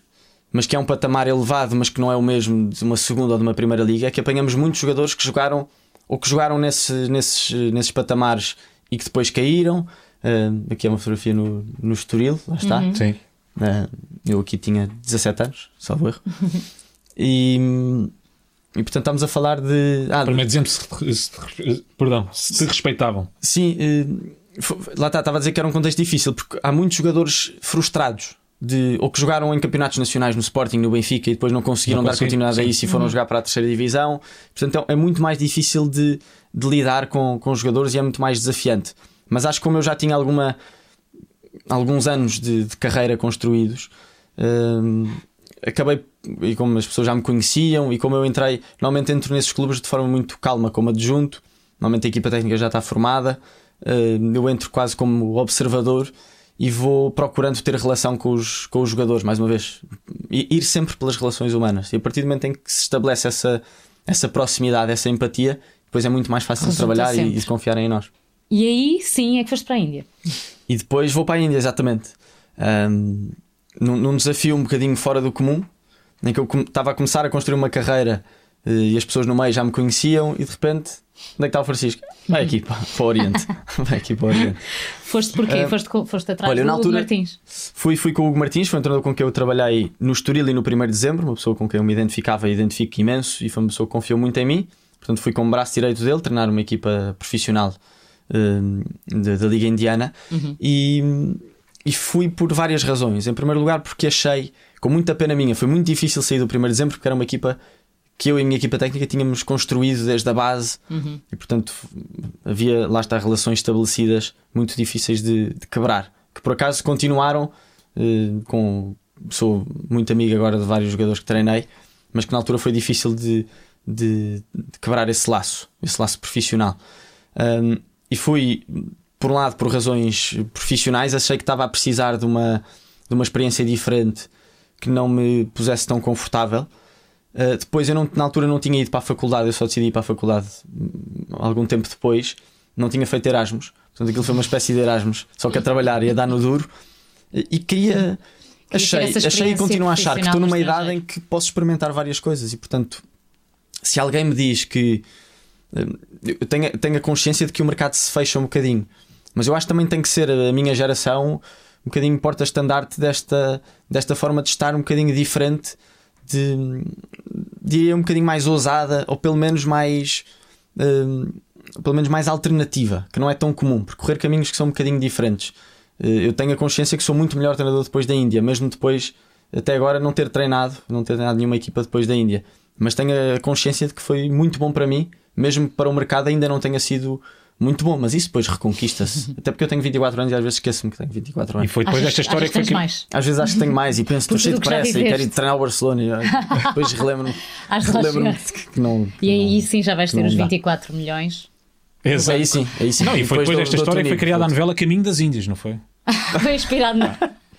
mas que é um patamar elevado, mas que não é o mesmo de uma segunda ou de uma primeira liga, é que apanhamos muitos jogadores que jogaram ou que jogaram nesse, nesses, nesses patamares e que depois caíram. Ah, aqui é uma fotografia no, no Estoril, lá está. Sim. Ah, eu aqui tinha 17 anos, salvo erro. E, e portanto estamos a falar de. Ah, Primeiro dizendo se, se- perdão, se te respeitavam. Sim, fo- lá está, estava a dizer que era um contexto difícil porque há muitos jogadores frustrados de, ou que jogaram em campeonatos nacionais no Sporting, no Benfica e depois não conseguiram Não dar continuidade a isso e foram jogar para a terceira divisão. Portanto, é é muito mais difícil de, de lidar com, com os jogadores e é muito mais desafiante. Mas acho que como eu já tinha alguma, alguns anos de, de carreira construídos, hum, acabei, e como as pessoas já me conheciam, e como eu entrei, normalmente entro nesses clubes de forma muito calma, como adjunto, normalmente a equipa técnica já está formada, hum, eu entro quase como observador e vou procurando ter relação com os, com os jogadores, mais uma vez, I- ir sempre pelas relações humanas. E a partir do momento em que se estabelece essa, essa proximidade, essa empatia, depois é muito mais fácil Resulta trabalhar e, sempre. e de confiarem em nós. E aí sim é que foste para a Índia. E depois vou para a Índia, exatamente. Ahm, num, num desafio um bocadinho fora do comum, em que eu estava a começar a construir uma carreira eh, e as pessoas no meio já me conheciam, e de repente, onde é que está o Francisco? Vai aqui para, para o Oriente. Vai aqui para o Oriente. Foste porquê? Ah, foste, foste atrás olha, do Hugo altura- Martins. Fui, fui com o Hugo Martins, foi um treinador com quem eu trabalhei no Estoril e no 1 de dezembro, uma pessoa com quem eu me identificava e identifico imenso, e foi uma pessoa que confiou muito em mim. Portanto, fui como braço direito dele treinar uma equipa profissional hum, da, da Liga Indiana e, e fui por várias razões. Em primeiro lugar, porque achei, com muita pena minha, foi muito difícil sair do 1 de dezembro porque era uma equipa que eu e a minha equipa técnica tínhamos construído desde a base e, portanto, havia lá está relações estabelecidas muito difíceis de, de quebrar. Que por acaso continuaram eh, com. Sou muito amigo agora de vários jogadores que treinei, mas que na altura foi difícil de, de- de quebrar esse laço, esse laço profissional. Um, e fui, por um lado, por razões profissionais, achei que estava a precisar de uma, de uma experiência diferente que não me pusesse tão confortável. Uh, depois, eu não, na altura não tinha ido para a faculdade, eu só decidi ir para a faculdade hum, algum tempo depois. Não tinha feito Erasmus, portanto, aquilo foi uma espécie de Erasmus, só que a trabalhar e a dar no duro. E, queria. ter Achei, achei e continuo a achar que estou numa idade em que posso experimentar várias coisas e, portanto, se alguém me diz que hum, eu tenho, tenho a consciência de que o mercado se fecha um bocadinho, mas eu acho que também tem que ser a minha geração um bocadinho porta-estandarte desta, desta forma de estar um bocadinho diferente, de, diria um bocadinho mais ousada, ou pelo menos mais. hum, pelo menos mais alternativa, que não é tão comum, percorrer caminhos que são um bocadinho diferentes. Eh, Eu tenho a consciência que sou muito melhor treinador depois da Índia, mesmo depois, até agora, não ter treinado, não ter treinado nenhuma equipa depois da Índia. Mas tenho a consciência de que foi muito bom para mim, mesmo para o mercado ainda não tenha sido muito bom, mas isso depois reconquista-se. Até porque eu tenho 24 anos e às vezes esqueço-me que tenho 24 E anos. foi depois desta história que foi que. mais. Às vezes acho que tenho mais e penso, estou cheio de que pressa e quero ir treinar o Barcelona e depois relembro-me relembro-me chegar. que não. E aí sim já vais ter os dá. 24 milhões. Exato. Aí sim, aí sim. Não, e foi depois dou- desta história que foi criada a novela Caminho das Índias, não foi? Foi inspirado na.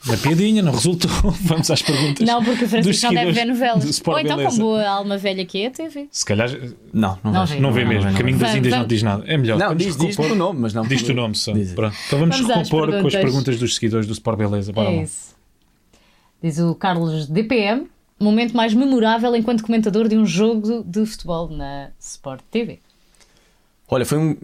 Na piadinha, não resultou. Vamos às perguntas. Não, porque o dos Francisco não deve ver novelas. Ou então, Beleza. com boa alma velha que é a TV. Se calhar Não, não, Não vejo. vê. não vê Não, mesmo. não, não. Caminho das Índias não diz nada. É melhor. Não, diz, diz o nome, mas não. Diz-te o nome só. Pronto. Então vamos, Vamos recompor com as perguntas. perguntas dos seguidores do Sport Beleza. Bora É lá. isso. Diz o Carlos DPM. Momento mais memorável enquanto comentador de um jogo de futebol na Sport TV. Olha, foi um.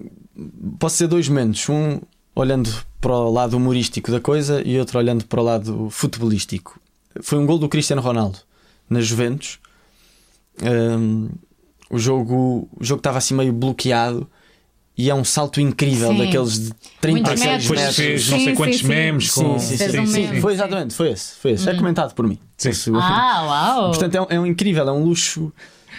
Posso ser dois momentos. Um olhando para o lado humorístico da coisa e outro olhando para o lado futebolístico. Foi um gol do Cristiano Ronaldo na Juventus. Hum, o jogo o jogo estava assim meio bloqueado e é um salto incrível Sim. daqueles de 30 Muitos Ah, sim, metros. depois fez não Sim, sei sim, quantos sim. memes com. Sim, sim, sim, um sim. Foi sim. exatamente, foi esse, foi esse. É comentado por mim. Sim. Esse- Ah, uau! Portanto, é um, é um incrível, é um luxo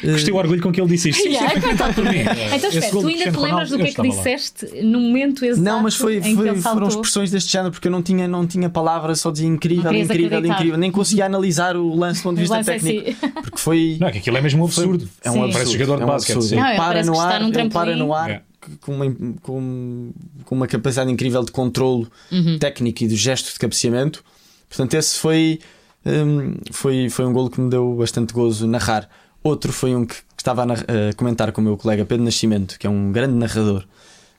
Gostei o orgulho com que ele disse isto. Sim, Yeah, sim, foi tentado por mim. Então espera, tu ainda te lembras do que é que estava lá. disseste no momento exato Não, mas foi, em que foi- foram expressões deste género porque eu não tinha, não tinha palavras, só dizia incrível, incrível, acreditar. incrível. Nem conseguia analisar o lance do ponto de vista técnico. si. Porque foi. Não, é que aquilo é mesmo um absurdo. É um Sim. absurdo. Parece jogador de é um basquete, sim. Não, para no ar, para no ar É. com, uma, com, com uma capacidade incrível de controlo Uhum. técnico e de gesto de cabeceamento. Portanto, esse foi, hum, foi, foi um golo que me deu bastante gozo narrar. Outro foi um que, estava a, a comentar com o meu colega Pedro Nascimento, que é um grande narrador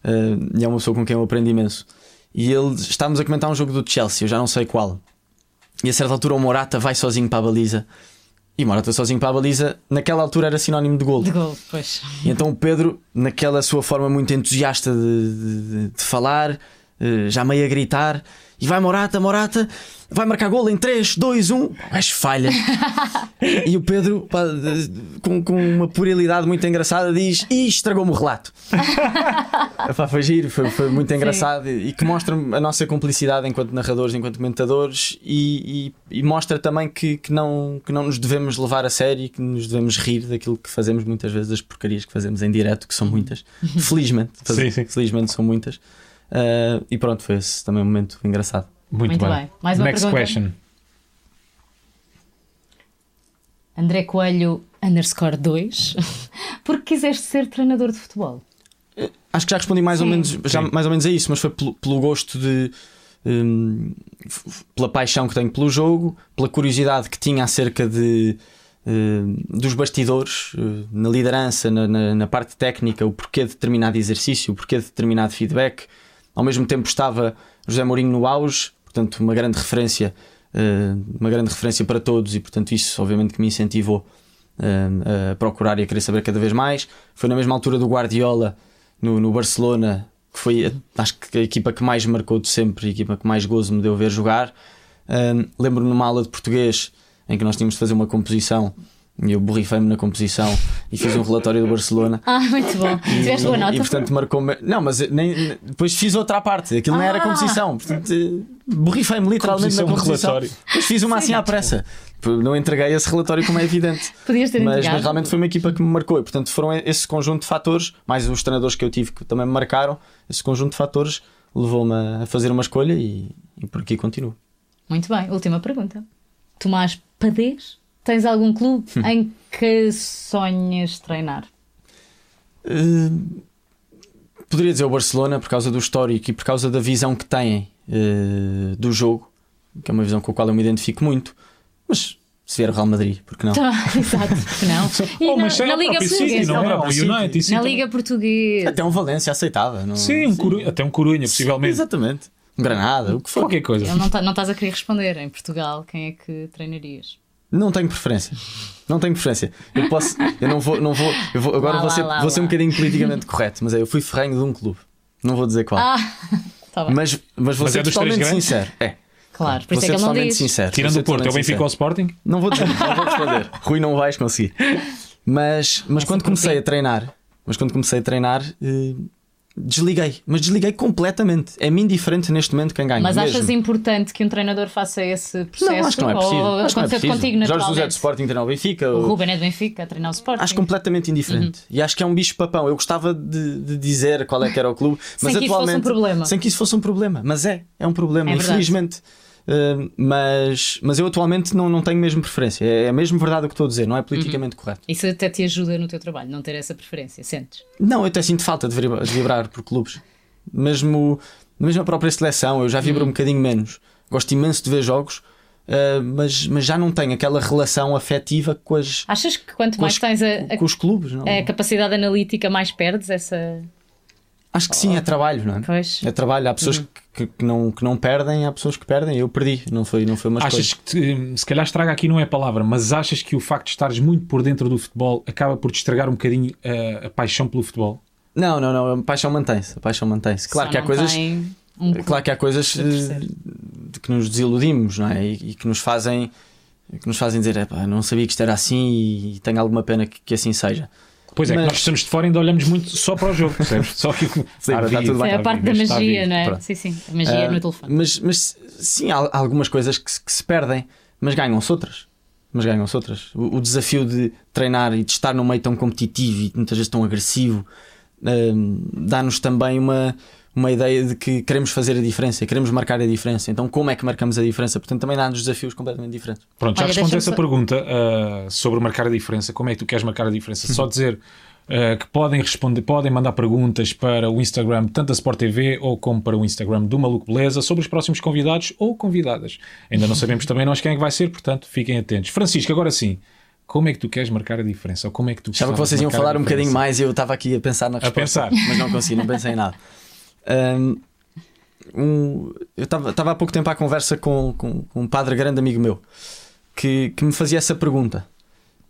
hum, e é uma pessoa com quem eu aprendi imenso. E ele estávamos a comentar um jogo do Chelsea, eu já não sei qual. E a certa altura o Morata vai sozinho para a baliza. E Morata sozinho para a baliza, naquela altura era sinónimo de golo. De gol, pois. E então o Pedro, naquela sua forma muito entusiasta de, de- de falar, eh, já meio a gritar, e vai Morata, Morata, vai marcar gol em 3, 2, 1, o gajo falha. e o Pedro, pá, com, com uma puerilidade muito engraçada, diz: Ih, estragou-me o relato. Foi giro, foi, foi muito engraçado e, e que mostra a nossa cumplicidade enquanto narradores, enquanto comentadores e, e- e mostra também que, que, não, que não nos devemos levar a sério e que nos devemos rir daquilo que fazemos muitas vezes, das porcarias que fazemos em direto, que são muitas. Felizmente, faz- Sim, sim. felizmente são muitas. Ah, e pronto, foi esse também um momento engraçado. Muito, Muito bem. bem. Mais uma Next pergunta? question. André Coelho underscore 2. Porque quiseste ser treinador de futebol? Acho que já respondi mais ou menos, já mais ou menos a isso, mas foi pelo, pelo gosto de. f- pela paixão que tenho pelo jogo, pela curiosidade que tinha acerca de. hum, dos bastidores, eh, na liderança, na, na- na parte técnica, o porquê de determinado exercício, o porquê de determinado feedback. Ao mesmo tempo estava José Mourinho no auge, portanto, uma grande referência, eh, uma grande referência para todos, e portanto, isso obviamente que me incentivou eh, a procurar e a querer saber cada vez mais. Foi na mesma altura do Guardiola no, no Barcelona, que foi acho que a equipa que mais marcou de sempre, a equipa que mais gozo me deu ver jogar. Um, Lembro-me numa aula de português em que nós tínhamos de fazer uma composição e eu borrifei-me na composição e fiz um relatório do Barcelona. Ah, muito bom. Tiveste boa nota? E portanto marcou-me. Não, mas nem, depois fiz outra parte. Aquilo não era Ah. composição. Portanto, eh, borrifei-me literalmente Composição, na composição. relatório. Depois fiz uma assim à pressa. Não entreguei esse relatório como é evidente. Podias ter Mas, entregado. mas realmente foi uma equipa que me marcou e portanto foram esse conjunto de fatores, mais os treinadores que eu tive que também me marcaram, esse conjunto de fatores levou-me a fazer uma escolha e, e por aqui continuo. Muito bem. Última pergunta. Tomás Padês, tens algum clube Hum. em que sonhas treinar? Uh, poderia dizer o Barcelona por causa do histórico e por causa da visão que têm uh, do jogo, que é uma visão com a qual eu me identifico muito, mas se vier o Real Madrid, porque não? Tá, exato, porque não. E Oh, na, mas na Liga Portuguesa? não é? não. United. sim, Na também. Liga Portuguesa. Até um Valência aceitava, não? Sim, um Corunha- até um Corunha, possivelmente. Exatamente. Um Granada, o que for. Qualquer coisa. Ele não, tá- não estás a querer responder. Em Portugal, quem é que treinarias? Não tenho preferência. Não tenho preferência. Eu posso. Eu não vou. Não vou, eu vou agora Lá, vou, ser, lá, vou ser um bocadinho politicamente correto, mas é, eu fui ferrenho de um clube. Não vou dizer qual. Ah, tá bem. mas, mas vou Mas ser é totalmente sincero. É. claro, por Vou isso é ser que ele não totalmente diz. sincero. Tirando o Porto, é o totalmente Benfica ou o sincero. Sporting? Não vou dizer, não vou responder. Rui, não vais conseguir. Mas, mas quando comecei a treinar, mas quando comecei a treinar, eh, desliguei. Mas desliguei completamente. É-me indiferente neste momento quem ganha. Mas mesmo. achas importante que um treinador faça esse processo? Não, acho que não é preciso. Ou Acho que não é aconteceu preciso. contigo Jorge? José de Sporting treinou o Benfica. O o- Ruben é de Benfica, a treinar o Sporting. Acho completamente indiferente. E acho que é um bicho papão. Eu gostava de, de dizer qual é que era o clube, mas Sem que isso fosse um atualmente. problema. Sem que isso fosse um problema. Mas é, é um problema, É verdade. Uh, mas, mas eu atualmente não, não tenho mesmo preferência. É, é mesmo verdade o que estou a dizer, não é politicamente correto. Isso até te ajuda no teu trabalho, não ter essa preferência, sentes? Não, eu até sinto falta de vibrar, de vibrar por clubes. Mesmo, mesmo a própria seleção, eu já vibro Uhum. um bocadinho menos. Gosto imenso de ver jogos, uh, mas, mas já não tenho aquela relação afetiva com, as, Achas que quanto mais as- tens a, a- com os clubes. Não? a capacidade analítica, mais perdes essa. Acho que sim, é trabalho, não é? Pois. É trabalho. Há pessoas que, que não, que não perdem, há pessoas que perdem. Eu perdi, não foi, não foi uma escolha. Achas que, te- se calhar estraga aqui não é a palavra, mas achas que o facto de estares muito por dentro do futebol acaba por te estragar um bocadinho a, a paixão pelo futebol? Não, não, não. A paixão mantém-se. A paixão mantém-se. Claro Só que há coisas. um Claro que há coisas eh, de que nos desiludimos, não é? E, e que nos fazem que nos fazem dizer, "Epá, não sabia que isto era assim e tenho alguma pena que, que assim seja. Pois é, que Mas- nós estamos de fora e ainda olhamos muito só para o jogo, percebes? Só que Sim, mas está tudo bem. é a parte da magia, não é? pronto. Sim, sim. A magia Ah, no telefone. Mas, mas sim, há há algumas coisas que, se- que se perdem, mas ganham-se outras. mas ganham-se outras. O, o, desafio de treinar e de estar num meio tão competitivo e muitas vezes tão agressivo uh, dá-nos também uma, uma ideia de que queremos fazer a diferença, queremos marcar a diferença. Então, como é que marcamos a diferença? Portanto, também dá-nos desafios completamente diferentes. Pronto, já Olha, respondi essa só... pergunta uh, sobre marcar a diferença. Como é que tu queres marcar a diferença? Só dizer Uh, que podem responder, podem mandar perguntas para o Instagram, tanto da Sport TV ou como para o Instagram do Maluco Beleza, sobre os próximos convidados ou convidadas. Ainda não sabemos também nós quem é que vai ser, portanto, fiquem atentos. Francisco, agora sim. Como é que tu queres marcar a diferença? Ou como é que tu Achava que vocês iam falar um bocadinho mais e eu estava aqui a pensar na resposta. A pensar. Mas não consegui, não pensei em nada. Um, eu estava há pouco tempo à conversa com, com, com, um padre grande amigo meu que, que me fazia essa pergunta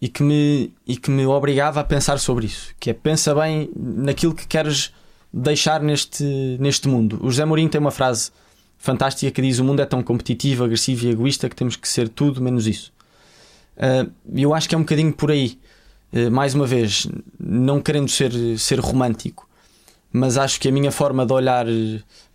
e que, me, e que me obrigava a pensar sobre isso. Que é pensa bem naquilo que queres deixar neste, neste mundo. O José Mourinho tem uma frase fantástica que diz: O mundo é tão competitivo, agressivo e egoísta que temos que ser tudo menos isso. Uh, eu acho que é um bocadinho por aí. Uh, mais uma vez, não querendo ser, ser romântico, mas acho que a minha forma de olhar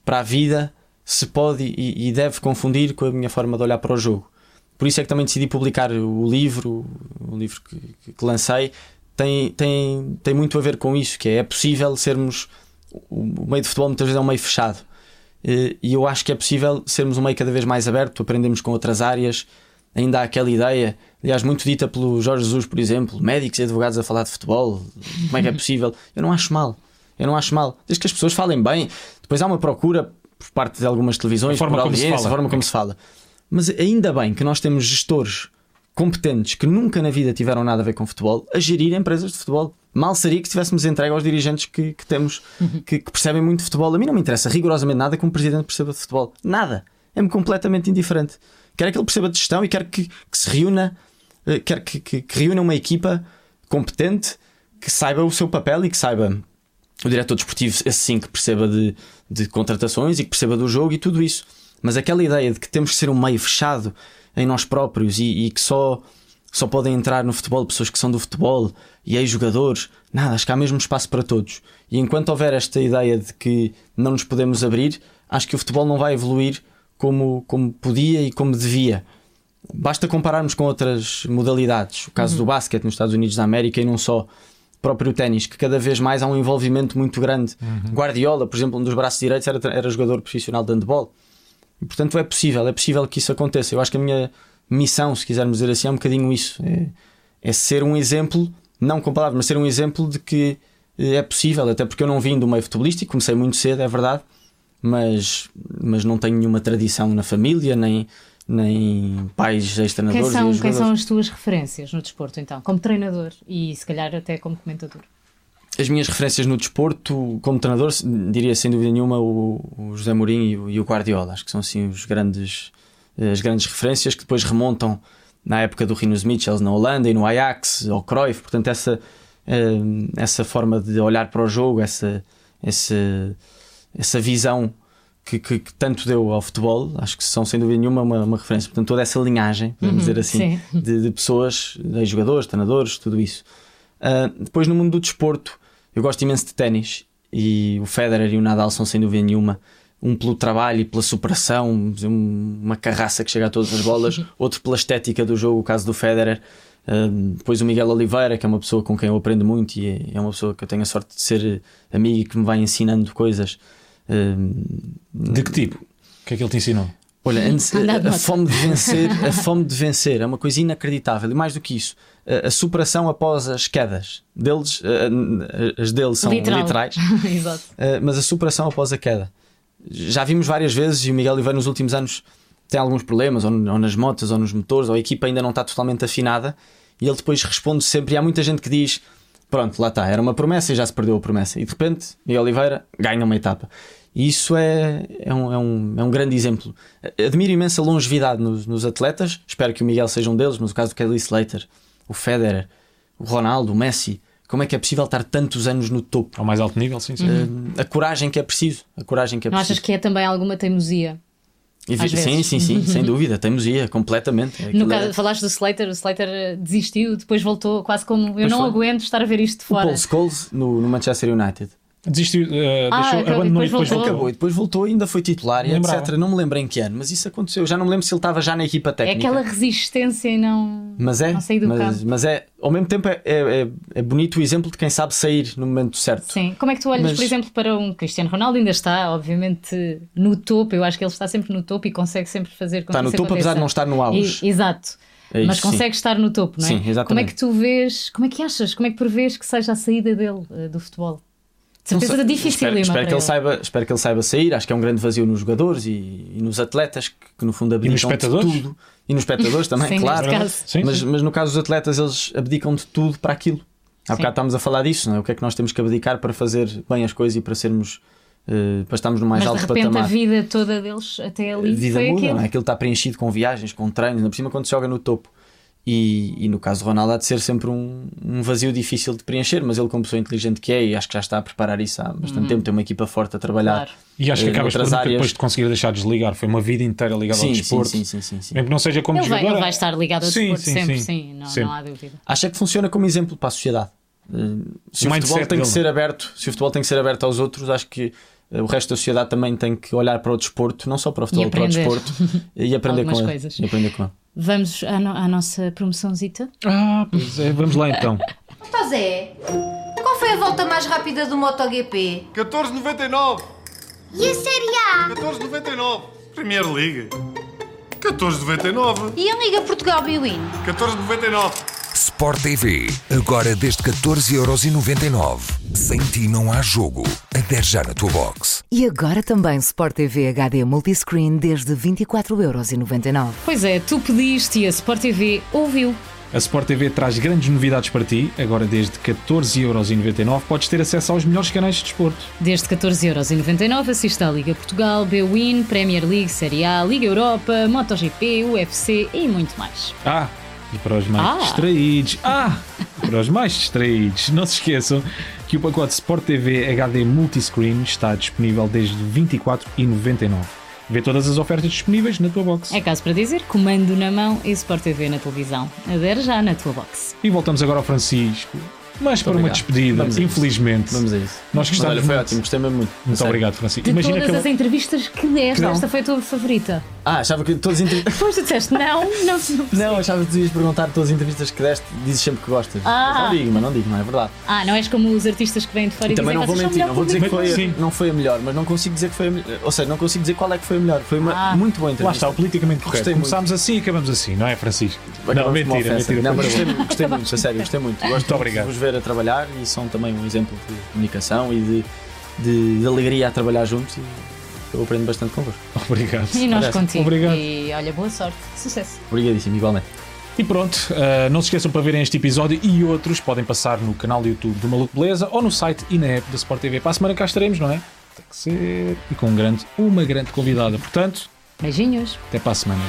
para a vida se pode e, e deve confundir com a minha forma de olhar para o jogo. Por isso é que também decidi publicar o livro, o livro que, que lancei, tem, tem, tem muito a ver com isso, que é, é possível sermos o meio de futebol muitas vezes é um meio fechado. E eu acho que é possível sermos um meio cada vez mais aberto, aprendemos com outras áreas. Ainda há aquela ideia, aliás, muito dita pelo Jorge Jesus, por exemplo, médicos e advogados a falar de futebol. Como é que é possível? Eu não acho mal. Eu não acho mal. Desde que as pessoas falem bem, depois há uma procura por parte de algumas televisões, a forma por audiência, a forma como se fala. Mas ainda bem que nós temos gestores competentes que nunca na vida tiveram nada a ver com futebol a gerir empresas de futebol. Mal seria que estivéssemos entregue aos dirigentes que, que temos uhum. que, que, percebem muito de futebol. A mim não me interessa rigorosamente nada que um presidente perceba de futebol. Nada. É-me completamente indiferente. Quero que ele perceba de gestão e quero que, que se reúna, eh, quero que, que, que reúna uma equipa competente que saiba o seu papel e que saiba o diretor desportivo, esse sim, que perceba de, de contratações e que perceba do jogo e tudo isso. Mas aquela ideia de que temos que ser um meio fechado em nós próprios e, e que só, só podem entrar no futebol pessoas que são do futebol e ex-jogadores, nada, acho que há mesmo espaço para todos. E enquanto houver esta ideia de que não nos podemos abrir, acho que o futebol não vai evoluir como, como podia e como devia. Basta compararmos com outras modalidades, o caso uhum. do basquete nos Estados Unidos da América e não só próprio ténis, que cada vez mais há um envolvimento muito grande. Uhum. Guardiola, por exemplo, um dos braços direitos era, era jogador profissional de handball. E portanto é possível, é possível que isso aconteça. Eu acho que a minha missão, se quisermos dizer assim, é um bocadinho isso: é, é ser um exemplo, não com palavras, mas ser um exemplo de que eh, é possível, até porque eu não vim do meio futebolístico, comecei muito cedo, é verdade, mas, mas não tenho nenhuma tradição na família, nem, nem pais ex-treinadores. Quem, são, quem são as tuas referências no desporto, então, como treinador e se calhar até como comentador? as minhas referências no desporto, como treinador, diria sem dúvida nenhuma o, o José Mourinho e o, Guardiola. Acho que são assim os grandes, as grandes referências que depois remontam na época do Rinos Mitchells na Holanda e no Ajax, ao Cruyff. Portanto, essa, eh, essa forma de olhar para o jogo, essa, essa, essa visão que, que, que, tanto deu ao futebol, acho que são sem dúvida nenhuma uma, uma referência. Portanto, toda essa linhagem, podemos uhum, dizer assim, de, de, pessoas, de jogadores, treinadores, tudo isso. Uh, depois, no mundo do desporto, eu gosto imenso de ténis e o Federer e o Nadal são sem dúvida nenhuma um pelo trabalho e pela superação, uma carraça que chega a todas as bolas, outro pela estética do jogo, o caso do Federer. Uh, depois o Miguel Oliveira, que é uma pessoa com quem eu aprendo muito e é, é uma pessoa que eu tenho a sorte de ser amigo e que me vai ensinando coisas. Uh, de que tipo? O que é que ele te ensinou? Olha, antes, a, a fome de vencer, a fome de vencer é uma coisa inacreditável e mais do que isso, a, a superação após as quedas deles, as deles são Literal. literais, mas a superação após a queda. Já vimos várias vezes e o Miguel Oliveira nos últimos anos tem alguns problemas, ou, ou nas motas, ou nos motores, ou a equipa ainda não está totalmente afinada, e ele depois responde sempre. E há muita gente que diz: Pronto, lá está, era uma promessa e já se perdeu a promessa. E de repente, Miguel Oliveira ganha uma etapa. E isso é, é, um, é, um, é um grande exemplo. Admiro imensa longevidade nos, nos, atletas, espero que o Miguel seja um deles, mas o caso do Kelly Slater, o Federer, o Ronaldo, o Messi, como é que é possível estar tantos anos no topo? Ao mais alto nível, sim, sim. Uh, a coragem que é preciso. A coragem que é Não preciso. achas que é também alguma teimosia? E, sim, sim, sim, sem dúvida, teimosia, completamente. no caso, é... falaste do Slater, o Slater eh, desistiu, depois voltou quase como eu pois não foi. aguento estar a ver isto de fora. O Paul Scholes no, no Manchester United Desistiu, eh, Ah, deixou, acabou- abandonou e depois depois voltou. Acabou e depois voltou ainda foi titular e etc. Não me lembro em que ano, mas isso aconteceu. Já não me lembro se ele estava já na equipa É técnica. aquela resistência e não. Mas é, não sair do mas, campo. mas é, ao mesmo tempo é, é, é- é bonito o exemplo de quem sabe sair no momento certo. Sim. Como é que tu olhas, Mas- por exemplo, para um Cristiano Ronaldo? Ainda está, obviamente, no topo. Eu acho que ele está sempre no topo e consegue sempre fazer com Está no topo, apesar aconteça. de não estar no auge. E- exato. É Mas isso, sim. consegue estar no topo, não é? Sim, exatamente. Como é que tu vês, como é que achas, como é que prevês que seja a saída dele eh, do futebol? De certeza sei, difícil espero, espero que ele. ele saiba, espero que ele saiba sair. Acho que é um grande vazio nos jogadores e, e nos atletas que, que no fundo abdicam de tudo. E nos espectadores também, Sim, claro. Sim, mas, sim. mas no caso dos atletas, eles abdicam de tudo para aquilo. Há bocado estávamos a falar disso, não é? O que é que nós temos que abdicar para fazer bem as coisas e para sermos eh, para estarmos no mais Mas de alto repente patamar. a vida toda deles até A ali vida foi muda, aquilo. não é? Aquilo está preenchido com viagens, com treinos, ainda por cima quando se joga no topo. E, e no caso do Ronaldo há de ser sempre um, um vazio difícil de preencher, mas ele, como pessoa inteligente que é, e acho que já está a preparar isso há bastante tempo, tem uma equipa forte a trabalhar. Claro. E acho que eh, acabas por áreas. depois de conseguir deixar de desligar. Foi uma vida inteira ligada ao Sim, sim, desporto. sim, sim, sim, sim. Mesmo que não seja como Ele vai, jogador. ele vai estar ligado ao Sim, desporto sim, sempre, sim. sim, não, Sempre. não há dúvida. Acho é que funciona como exemplo para a sociedade. Eh, Se O o, futebol tem dele. que ser aberto, se o futebol tem que ser aberto aos outros, acho que o resto da sociedade também tem que olhar para o desporto, não só para o futebol, para o desporto e aprender com ele. E aprender com ele. Vamos à, no- à nossa promoçãozita? Ah, pois é. Vamos lá então. Então Zé, qual foi a volta mais rápida do MotoGP? 14,99. E a Série A? 14,99. Premier League. 14,99. E a Liga Portugal Biwin? 14,99. Sport TV, agora desde 14,99€. Sem ti não há jogo. Adere já na tua box. E agora também Sport TV HD Multiscreen desde 24,99€. Pois é, tu pediste e a Sport TV ouviu. A Sport TV traz grandes novidades para ti. Agora, desde 14,99€, podes ter acesso aos melhores canais de desporto. Desde 14,99€ assista à Liga Portugal, BWIN, Premier League, Série A, Liga Europa, MotoGP, UFC e muito mais. Ah, para os mais Ah. distraídos. Ah, para os mais distraídos, não se esqueçam que o pacote Sport TV HD Multiscreen está disponível desde 24,99€. Vê todas as ofertas disponíveis na tua box. É caso para dizer, comando na mão e Sport TV na televisão. Adere já na tua box. E voltamos agora ao Francisco. Mas para uma despedida, Vamos infelizmente. Vamos a isso. Nós gostamos olha, foi muito. ótimo, gostei mesmo muito. Muito Sério. obrigado, Francisco. De Imagina todas que as ele... entrevistas que deste, esta foi a tua favorita. Ah, achava que todas as entrevistas. Depois tu disseste, não, não, não. Não, achava que tu ias perguntar todas as entrevistas que deste, dizes sempre que gostas. Ah. Não digo, mas não digo, não é verdade. Ah, não és como os artistas que vêm de fora e, Também dizem não vou "Vocês são mentir, não vou dizer que público". foi, Sim. não foi a melhor, mas não consigo dizer que foi a melhor. Ou seja, não consigo dizer qual é que foi a melhor. Foi uma Ah. muito boa Lá entrevista. está, o politicamente correto. Gostei muito. Começámos assim e acabamos assim, não é, Francisco? Acabamos não, mentira, mentira. Não, mas gostei, muito, a sério, gostei muito. Muito obrigado. Ver a trabalhar e são também um exemplo de comunicação e de, de, de alegria a trabalhar juntos. E eu aprendo bastante convosco. Obrigado. E nós Parece. contigo. Obrigado. E olha, boa sorte. Sucesso. Obrigadíssimo, igualmente. E pronto, uh, não se esqueçam para verem este episódio e outros, podem passar no canal do YouTube do Maluco Beleza ou no site e na app da Sport TV. Para a semana cá estaremos, não é? Tem que ser. E com um grande, uma grande convidada. Portanto, Beijinhos. até para a semana.